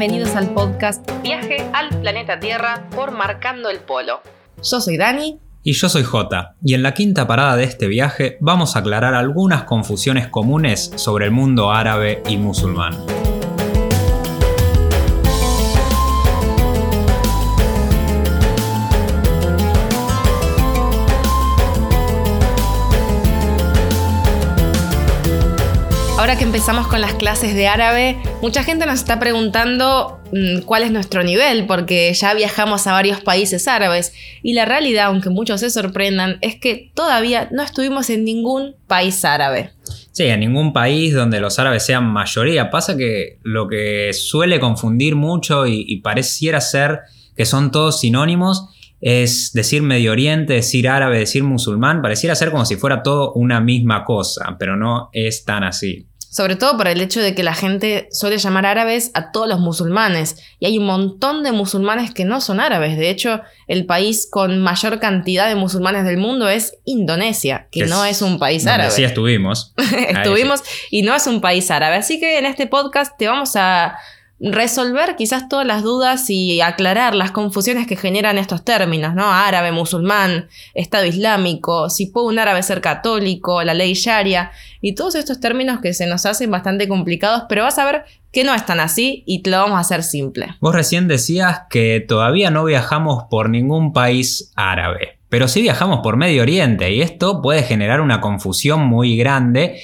bienvenidos al podcast Viaje al planeta Tierra por Marcando el Polo. Yo soy Dani. Y yo soy Jota, y en la quinta parada de este viaje vamos a aclarar algunas confusiones comunes sobre el mundo árabe y musulmán. Ahora que empezamos con las clases de árabe, mucha gente nos está preguntando mm, cuál es nuestro nivel, porque ya viajamos a varios países árabes y la realidad, aunque muchos se sorprendan, es que todavía no estuvimos en ningún país árabe. Sí, en ningún país donde los árabes sean mayoría. Pasa que lo que suele confundir mucho y, y pareciera ser que son todos sinónimos es decir Medio Oriente, decir árabe, decir musulmán, pareciera ser como si fuera todo una misma cosa, pero no es tan así. Sobre todo por el hecho de que la gente suele llamar árabes a todos los musulmanes. Y hay un montón de musulmanes que no son árabes. De hecho, el país con mayor cantidad de musulmanes del mundo es Indonesia, que, no es un país árabe. Sí, estuvimos. estuvimos y no es un país árabe. Así que en este podcast te vamos a resolver quizás todas las dudas y aclarar las confusiones que generan estos términos, ¿no? Árabe, musulmán, Estado Islámico, si puede un árabe ser católico, la ley sharia, y todos estos términos que se nos hacen bastante complicados, pero vas a ver que no es tan así y te lo vamos a hacer simple. Vos recién decías que todavía no viajamos por ningún país árabe, pero sí viajamos por Medio Oriente y esto puede generar una confusión muy grande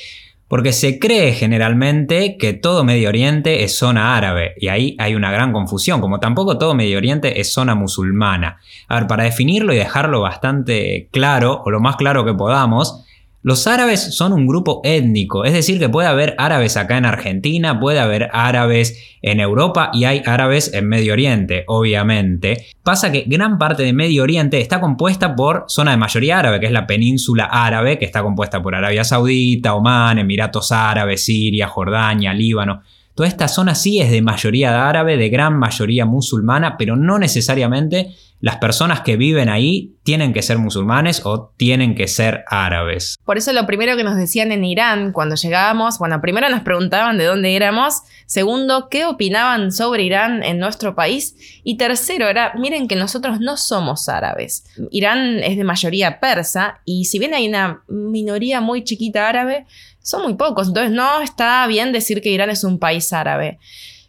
porque se cree generalmente que todo Medio Oriente es zona árabe, y ahí hay una gran confusión, como tampoco todo Medio Oriente es zona musulmana. A ver, para definirlo y dejarlo bastante claro, o lo más claro que podamos, los árabes son un grupo étnico, es decir, que puede haber árabes acá en Argentina, puede haber árabes en Europa y hay árabes en Medio Oriente, obviamente. Pasa que gran parte de Medio Oriente está compuesta por zona de mayoría árabe, que es la península árabe, que está compuesta por Arabia Saudita, Omán, Emiratos Árabes, Siria, Jordania, Líbano. Toda esta zona sí es de mayoría árabe, de gran mayoría musulmana, pero no necesariamente las personas que viven ahí tienen que ser musulmanes o tienen que ser árabes. Por eso lo primero que nos decían en Irán cuando llegábamos, bueno, primero nos preguntaban de dónde éramos, segundo, qué opinaban sobre Irán en nuestro país y tercero era, miren que nosotros no somos árabes. Irán es de mayoría persa y si bien hay una minoría muy chiquita árabe, son muy pocos, entonces no está bien decir que Irán es un país árabe.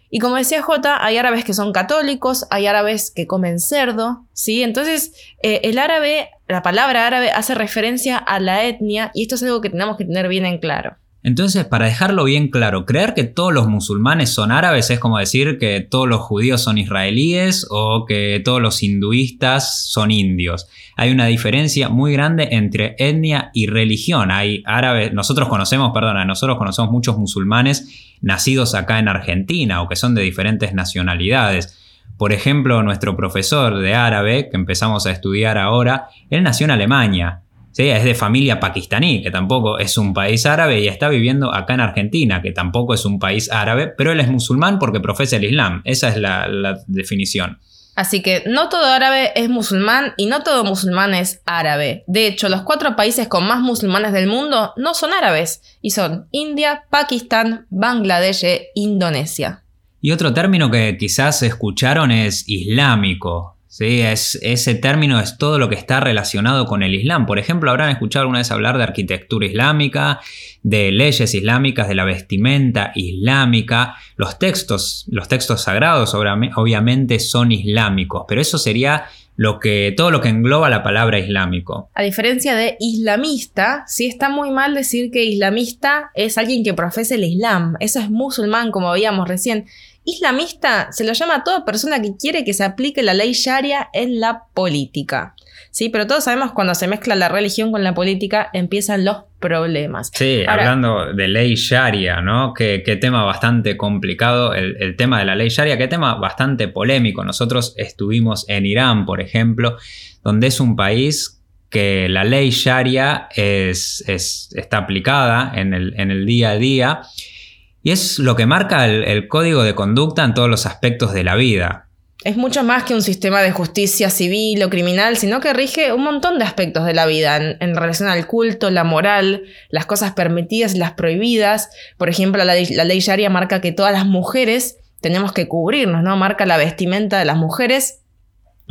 Y como decía J, hay árabes que son católicos, hay árabes que comen cerdo, ¿sí? Entonces, eh, el árabe, la palabra árabe hace referencia a la etnia y esto es algo que tenemos que tener bien en claro. Entonces, para dejarlo bien claro, creer que todos los musulmanes son árabes es como decir que todos los judíos son israelíes o que todos los hinduistas son indios. Hay una diferencia muy grande entre etnia y religión. Hay árabes, nosotros conocemos, perdona, nosotros conocemos muchos musulmanes nacidos acá en Argentina o que son de diferentes nacionalidades. Por ejemplo, nuestro profesor de árabe, que empezamos a estudiar ahora, él nació en Alemania es de familia pakistaní, que tampoco es un país árabe, y está viviendo acá en Argentina, que tampoco es un país árabe, pero él es musulmán porque profesa el Islam. Esa es la, la definición. Así que no todo árabe es musulmán y no todo musulmán es árabe. De hecho, los cuatro países con más musulmanes del mundo no son árabes y son India, Pakistán, Bangladesh e Indonesia. Y otro término que quizás escucharon es islámico. Sí, es, ese término es todo lo que está relacionado con el Islam. Por ejemplo, habrán escuchado alguna vez hablar de arquitectura islámica, de leyes islámicas, de la vestimenta islámica. Los textos, los textos sagrados obviamente son islámicos, pero eso sería lo que, todo lo que engloba la palabra islámico. A diferencia de islamista, sí está muy mal decir que islamista es alguien que profesa el Islam. Eso es musulmán, como veíamos recién. Islamista se lo llama a toda persona que quiere que se aplique la ley sharia en la política. Sí, pero todos sabemos cuando se mezcla la religión con la política empiezan los problemas. Sí, hablando de ley sharia, ¿no? Qué, tema bastante complicado el, el, tema de la ley sharia, qué tema bastante polémico. Nosotros estuvimos en Irán, por ejemplo, donde es un país que la ley sharia es, es, está aplicada en el, en el día a día y es lo que marca el, código de conducta en todos los aspectos de la vida. Es mucho más que un sistema de justicia civil o criminal, sino que rige un montón de aspectos de la vida en, relación al culto, la moral, las cosas permitidas y las prohibidas. Por ejemplo, la, ley Sharia marca que todas las mujeres tenemos que cubrirnos, ¿no? Marca la vestimenta de las mujeres.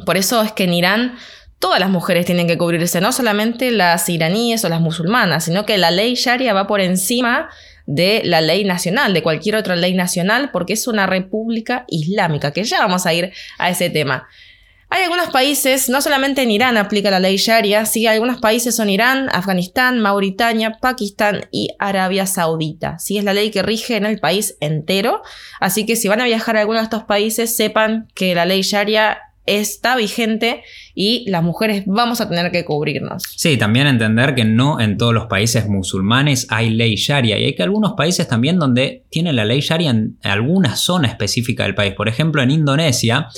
Por eso es que en Irán todas las mujeres tienen que cubrirse, no solamente las iraníes o las musulmanas, sino que la ley sharia va por encima de la ley nacional, de cualquier otra ley nacional, porque es una república islámica, que ya vamos a ir a ese tema. Hay algunos países, no solamente en Irán aplica la ley Sharia, sí, algunos países son Irán, Afganistán, Mauritania, Pakistán y Arabia Saudita. Sí, es la ley que rige en el país entero. Así que si van a viajar a alguno de estos países, sepan que la ley Sharia está vigente y las mujeres vamos a tener que cubrirnos. Sí, también entender que no en todos los países musulmanes hay ley sharia y hay que algunos países también donde tiene la ley sharia en alguna zona específica del país. Por ejemplo, en Indonesia,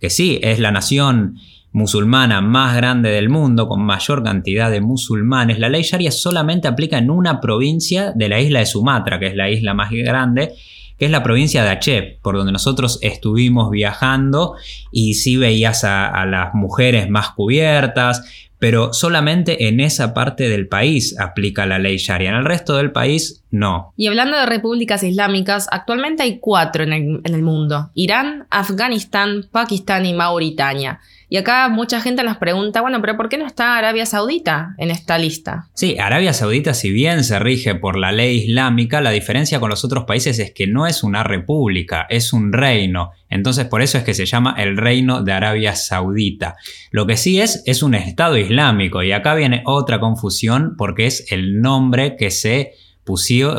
que sí, es la nación musulmana más grande del mundo, con mayor cantidad de musulmanes, la ley sharia solamente aplica en una provincia de la isla de Sumatra, que es la isla más grande, que es la provincia de Aceh, por donde nosotros estuvimos viajando y sí veías a, las mujeres más cubiertas, pero solamente en esa parte del país aplica la ley sharia, en el resto del país no. Y hablando de repúblicas islámicas, actualmente hay cuatro en el mundo, Irán, Afganistán, Pakistán y Mauritania. Y acá mucha gente nos pregunta, bueno, pero ¿por qué no está Arabia Saudita en esta lista? Sí, Arabia Saudita, si bien se rige por la ley islámica, la diferencia con los otros países es que no es una república, es un reino. Entonces por eso es que se llama el reino de Arabia Saudita. Lo que sí es, es un estado islámico. Y acá viene otra confusión porque es el nombre que se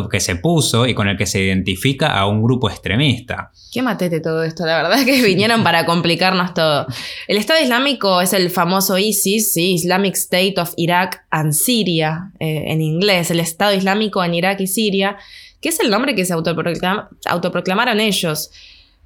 que se puso y con el que se identifica a un grupo extremista. Qué matete todo esto, la verdad que vinieron para complicarnos todo. El Estado Islámico es el famoso ISIS, Islamic State of Iraq and Syria, eh, en inglés, el Estado Islámico en Irak y Siria, que es el nombre que se autoproclamaron ellos.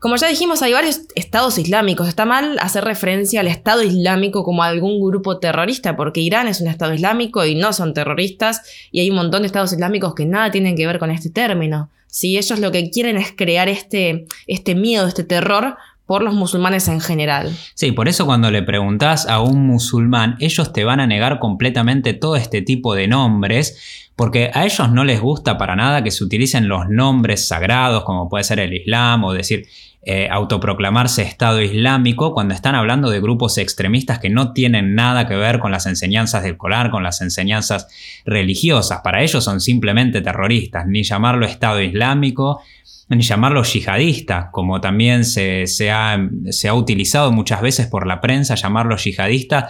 Como ya dijimos, hay varios estados islámicos. Está mal hacer referencia al Estado Islámico como algún grupo terrorista, porque Irán es un Estado Islámico y no son terroristas, y hay un montón de estados islámicos que nada tienen que ver con este término. Si ellos lo que quieren es crear este, este miedo, este terror por los musulmanes en general. Sí, por eso cuando le preguntas a un musulmán, ellos te van a negar completamente todo este tipo de nombres, porque a ellos no les gusta para nada que se utilicen los nombres sagrados, como puede ser el Islam, o decir eh, autoproclamarse Estado Islámico cuando están hablando de grupos extremistas que no tienen nada que ver con las enseñanzas del Colar, con las enseñanzas religiosas. Para ellos son simplemente terroristas, ni llamarlo Estado Islámico, ni llamarlo yihadista, como también se, ha, se ha utilizado muchas veces por la prensa, llamarlo yihadista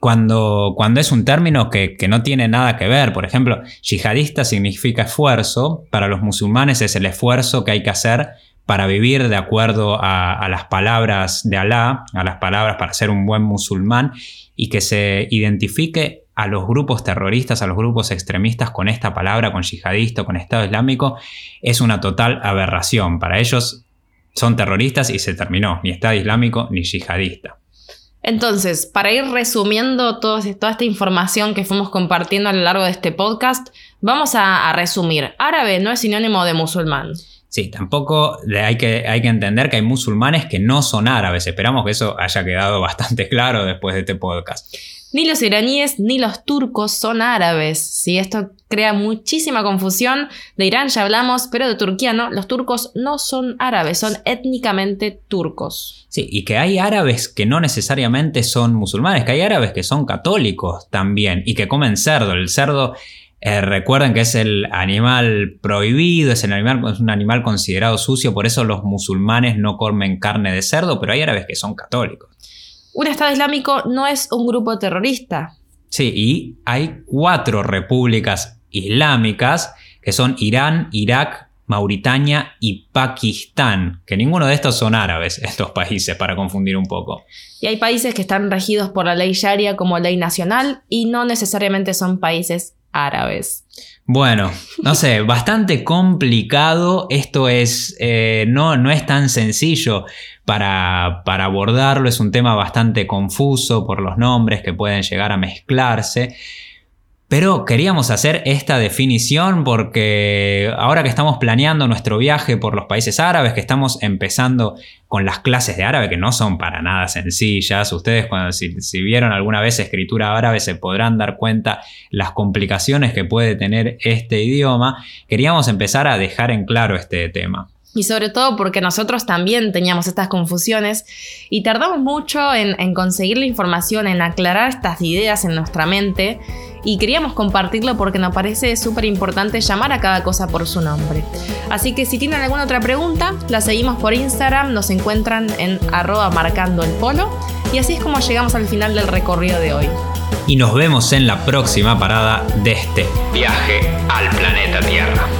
cuando, cuando, es un término que, que, no tiene nada que ver. Por ejemplo, yihadista significa esfuerzo. Para los musulmanes es el esfuerzo que hay que hacer para vivir de acuerdo a, las palabras de Alá, a las palabras para ser un buen musulmán y que se identifique a los grupos terroristas, a los grupos extremistas con esta palabra, con yihadista, con Estado Islámico, es una total aberración. Para ellos son terroristas y se terminó, ni Estado Islámico ni yihadista. Entonces, para ir resumiendo toda esta información que fuimos compartiendo a lo largo de este podcast, vamos a resumir. Árabe no es sinónimo de musulmán. Sí, tampoco hay que, hay que entender que hay musulmanes que no son árabes. Esperamos que eso haya quedado bastante claro después de este podcast. Ni los iraníes ni los turcos son árabes. Sí, esto crea muchísima confusión. De Irán ya hablamos, pero de Turquía no. Los turcos no son árabes, son étnicamente turcos. Sí, y que hay árabes que no necesariamente son musulmanes, que hay árabes que son católicos también y que comen cerdo. El cerdo eh, recuerden que es el animal prohibido, es, el animal, es un animal considerado sucio, por eso los musulmanes no comen carne de cerdo, pero hay árabes que son católicos. Un Estado Islámico no es un grupo terrorista. Sí, y hay cuatro repúblicas islámicas que son Irán, Irak, Mauritania y Pakistán, que ninguno de estos son árabes, estos países, para confundir un poco. Y hay países que están regidos por la ley sharia como ley nacional y no necesariamente son países árabes. Bueno, no sé, bastante complicado. Esto es, eh, no, no es tan sencillo para, para abordarlo. Es un tema bastante confuso por los nombres que pueden llegar a mezclarse. Pero queríamos hacer esta definición porque ahora que estamos planeando nuestro viaje por los países árabes, que estamos empezando con las clases de árabe, que no son para nada sencillas, ustedes cuando si, vieron alguna vez escritura árabe se podrán dar cuenta las complicaciones que puede tener este idioma, queríamos empezar a dejar en claro este tema. y sobre todo porque nosotros también teníamos estas confusiones y tardamos mucho en, en, conseguir la información, en aclarar estas ideas en nuestra mente y queríamos compartirlo porque nos parece súper importante llamar a cada cosa por su nombre. Así que si tienen alguna otra pregunta, la seguimos por Instagram, nos encuentran en arroba marcando el polo y así es como llegamos al final del recorrido de hoy. Y nos vemos en la próxima parada de este viaje al planeta Tierra.